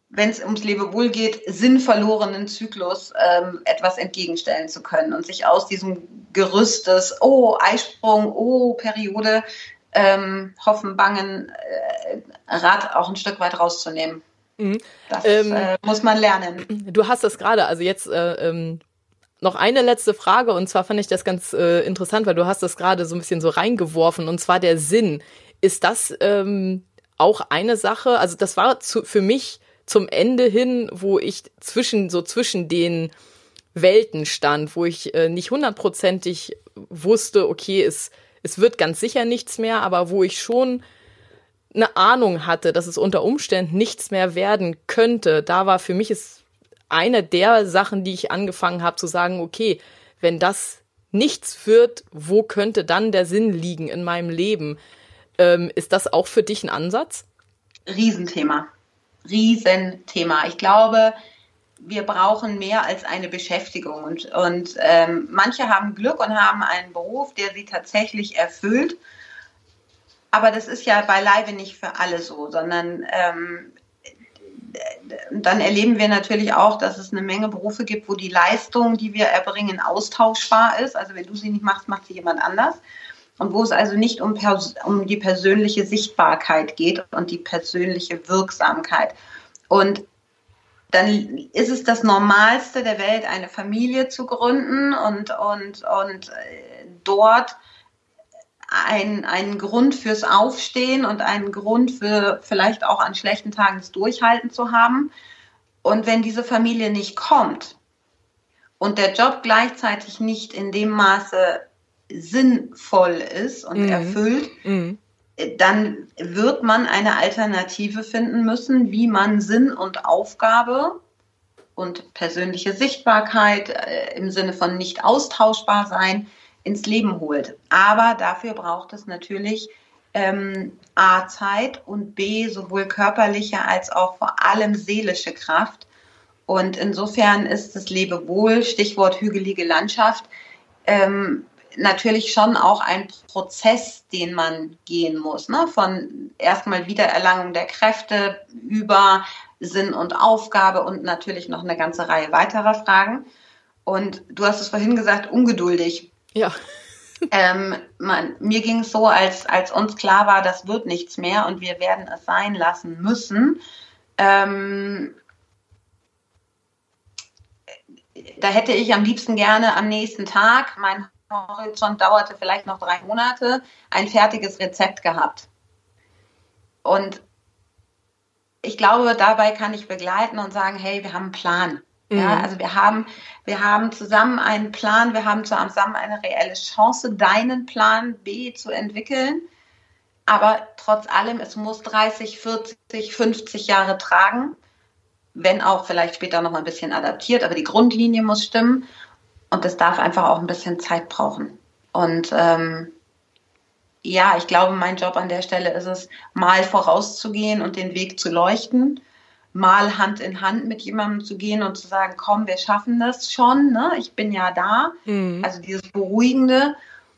wenn es ums Lebewohl geht, sinnverlorenen Zyklus ähm, etwas entgegenstellen zu können und sich aus diesem Gerüst des, oh, Eisprung, oh, Periode, ähm, hoffen, bangen äh, Rad auch ein Stück weit rauszunehmen. Mhm. Das ähm, äh, muss man lernen. Du hast das gerade, also jetzt äh, ähm, noch eine letzte Frage und zwar fand ich das ganz äh, interessant, weil du hast das gerade so ein bisschen so reingeworfen und zwar der Sinn. Ist das ähm, auch eine Sache? Also das war zu, für mich zum Ende hin, wo ich zwischen so zwischen den Welten stand, wo ich äh, nicht hundertprozentig wusste, okay, es es wird ganz sicher nichts mehr, aber wo ich schon eine Ahnung hatte, dass es unter Umständen nichts mehr werden könnte, da war für mich es eine der Sachen, die ich angefangen habe zu sagen, okay, wenn das nichts wird, wo könnte dann der Sinn liegen in meinem Leben? Ähm, ist das auch für dich ein Ansatz? Riesenthema. Riesenthema. Ich glaube, wir brauchen mehr als eine Beschäftigung. Und, und ähm, manche haben Glück und haben einen Beruf, der sie tatsächlich erfüllt. Aber das ist ja beileibe nicht für alle so, sondern ähm, dann erleben wir natürlich auch, dass es eine Menge Berufe gibt, wo die Leistung, die wir erbringen, austauschbar ist. Also wenn du sie nicht machst, macht sie jemand anders. Und wo es also nicht um, um die persönliche Sichtbarkeit geht und die persönliche Wirksamkeit. Und dann ist es das Normalste der Welt, eine Familie zu gründen und, und, und äh, dort ein, einen Grund fürs Aufstehen und einen Grund für vielleicht auch an schlechten Tagen das Durchhalten zu haben. Und wenn diese Familie nicht kommt und der Job gleichzeitig nicht in dem Maße sinnvoll ist und mhm. erfüllt, mhm dann wird man eine Alternative finden müssen, wie man Sinn und Aufgabe und persönliche Sichtbarkeit äh, im Sinne von nicht austauschbar sein ins Leben holt. Aber dafür braucht es natürlich ähm, A Zeit und B sowohl körperliche als auch vor allem seelische Kraft. Und insofern ist das Lebewohl, Stichwort hügelige Landschaft, ähm, natürlich schon auch ein Prozess, den man gehen muss. Ne? Von erstmal Wiedererlangung der Kräfte über Sinn und Aufgabe und natürlich noch eine ganze Reihe weiterer Fragen. Und du hast es vorhin gesagt, ungeduldig. Ja. ähm, man, mir ging es so, als, als uns klar war, das wird nichts mehr und wir werden es sein lassen müssen. Ähm, da hätte ich am liebsten gerne am nächsten Tag, mein Horizont dauerte vielleicht noch drei Monate, ein fertiges Rezept gehabt. Und ich glaube, dabei kann ich begleiten und sagen, hey, wir haben einen Plan. Mhm. Ja, also wir haben, wir haben zusammen einen Plan, wir haben zusammen eine reelle Chance, deinen Plan B zu entwickeln. Aber trotz allem, es muss 30, 40, 50 Jahre tragen, wenn auch vielleicht später noch mal ein bisschen adaptiert, aber die Grundlinie muss stimmen und es darf einfach auch ein bisschen Zeit brauchen. Und ähm, ja, ich glaube, mein Job an der Stelle ist es, mal vorauszugehen und den Weg zu leuchten, mal Hand in Hand mit jemandem zu gehen und zu sagen, komm, wir schaffen das schon, ne? ich bin ja da. Mhm. Also dieses Beruhigende.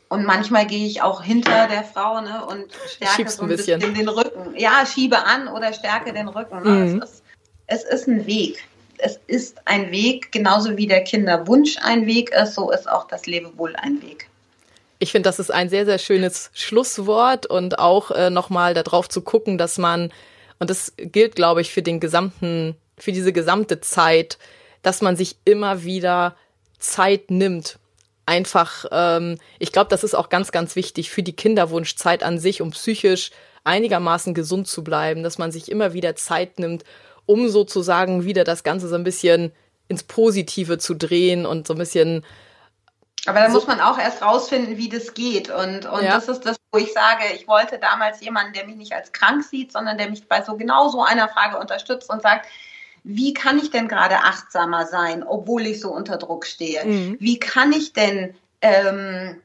Und manchmal gehe ich auch hinter der Frau ne, und stärke so ein bisschen. bisschen. den Rücken. Ja, schiebe an oder stärke den Rücken. Ne? Mhm. Es, ist, es ist ein Weg. Es ist ein Weg, genauso wie der Kinderwunsch ein Weg ist, so ist auch das Lebewohl ein Weg. Ich finde, das ist ein sehr, sehr schönes Schlusswort und auch äh, nochmal darauf zu gucken, dass man, und das gilt, glaube ich, für den gesamten, für diese gesamte Zeit, dass man sich immer wieder Zeit nimmt. Einfach, ähm, ich glaube, das ist auch ganz, ganz wichtig für die Kinderwunschzeit an sich, um psychisch einigermaßen gesund zu bleiben, dass man sich immer wieder Zeit nimmt, um sozusagen wieder das Ganze so ein bisschen ins Positive zu drehen und so ein bisschen aber da so. muss man auch erst rausfinden, wie das geht. Und, und ja. das ist das, wo ich sage, ich wollte damals jemanden, der mich nicht als krank sieht, sondern der mich bei so genau so einer Frage unterstützt und sagt, wie kann ich denn gerade achtsamer sein, obwohl ich so unter Druck stehe? Mhm. Wie kann ich denn ähm,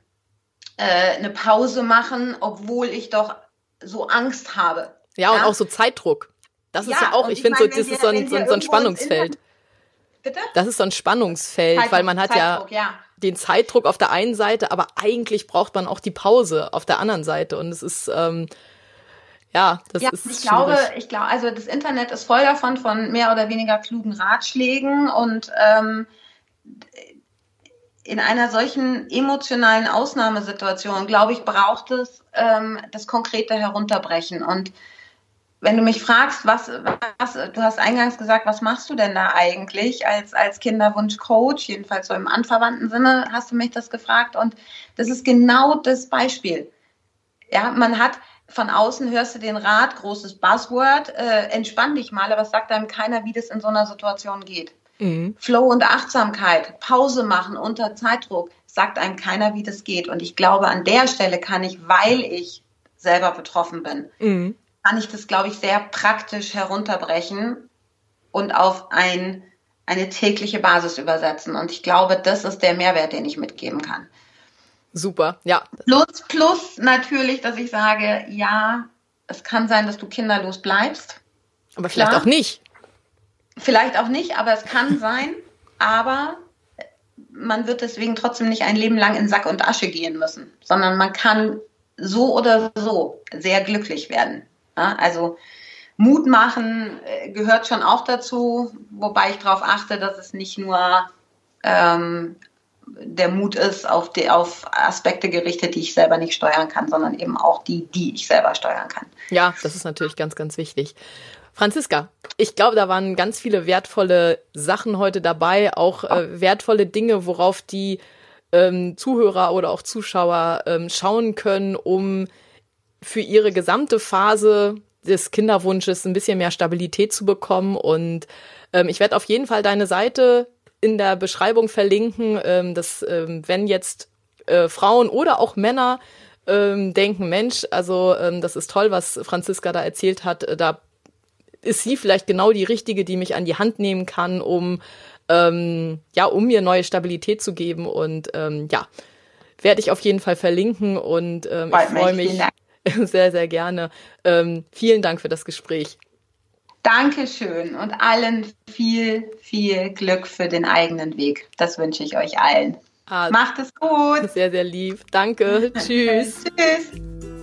äh, eine Pause machen, obwohl ich doch so Angst habe? Ja, ja? und auch so Zeitdruck. Das ja, ist ja auch, ich, ich finde, so, das ist so ein, so, ein Spannungsfeld. Bitte? Das ist so ein Spannungsfeld, Zeitdruck, weil man hat Zeitdruck, ja, ja den Zeitdruck auf der einen Seite, aber eigentlich braucht man auch die Pause auf der anderen Seite. Und es ist, ähm, ja, das ja, ist. Ich glaube, ich glaube, also das Internet ist voll davon von mehr oder weniger klugen Ratschlägen und ähm, in einer solchen emotionalen Ausnahmesituation, glaube ich, braucht es ähm, das konkrete Herunterbrechen und wenn du mich fragst, was, was, du hast eingangs gesagt, was machst du denn da eigentlich als, als Kinderwunschcoach? Jedenfalls so im anverwandten Sinne hast du mich das gefragt. Und das ist genau das Beispiel. Ja, man hat von außen hörst du den Rat, großes Buzzword, äh, entspann dich mal, aber es sagt einem keiner, wie das in so einer Situation geht. Mhm. Flow und Achtsamkeit, Pause machen unter Zeitdruck, sagt einem keiner, wie das geht. Und ich glaube, an der Stelle kann ich, weil ich selber betroffen bin, mhm kann ich das, glaube ich, sehr praktisch herunterbrechen und auf ein, eine tägliche Basis übersetzen. Und ich glaube, das ist der Mehrwert, den ich mitgeben kann. Super, ja. Plus, plus natürlich, dass ich sage, ja, es kann sein, dass du kinderlos bleibst. Aber vielleicht Klar. auch nicht. Vielleicht auch nicht, aber es kann sein. Aber man wird deswegen trotzdem nicht ein Leben lang in Sack und Asche gehen müssen, sondern man kann so oder so sehr glücklich werden. Also Mut machen äh, gehört schon auch dazu, wobei ich darauf achte, dass es nicht nur ähm, der Mut ist auf, die, auf Aspekte gerichtet, die ich selber nicht steuern kann, sondern eben auch die, die ich selber steuern kann. Ja, das ist natürlich ganz, ganz wichtig. Franziska, ich glaube, da waren ganz viele wertvolle Sachen heute dabei, auch äh, wertvolle Dinge, worauf die ähm, Zuhörer oder auch Zuschauer ähm, schauen können, um für ihre gesamte Phase des Kinderwunsches ein bisschen mehr Stabilität zu bekommen. Und ähm, ich werde auf jeden Fall deine Seite in der Beschreibung verlinken, ähm, dass ähm, wenn jetzt äh, Frauen oder auch Männer ähm, denken, Mensch, also ähm, das ist toll, was Franziska da erzählt hat, äh, da ist sie vielleicht genau die richtige, die mich an die Hand nehmen kann, um ähm, ja, um mir neue Stabilität zu geben. Und ähm, ja, werde ich auf jeden Fall verlinken und ähm, ich freue mich. Sehr, sehr gerne. Ähm, vielen Dank für das Gespräch. Dankeschön und allen viel, viel Glück für den eigenen Weg. Das wünsche ich euch allen. Ah, Macht es gut. Sehr, sehr lieb. Danke. Tschüss. Tschüss.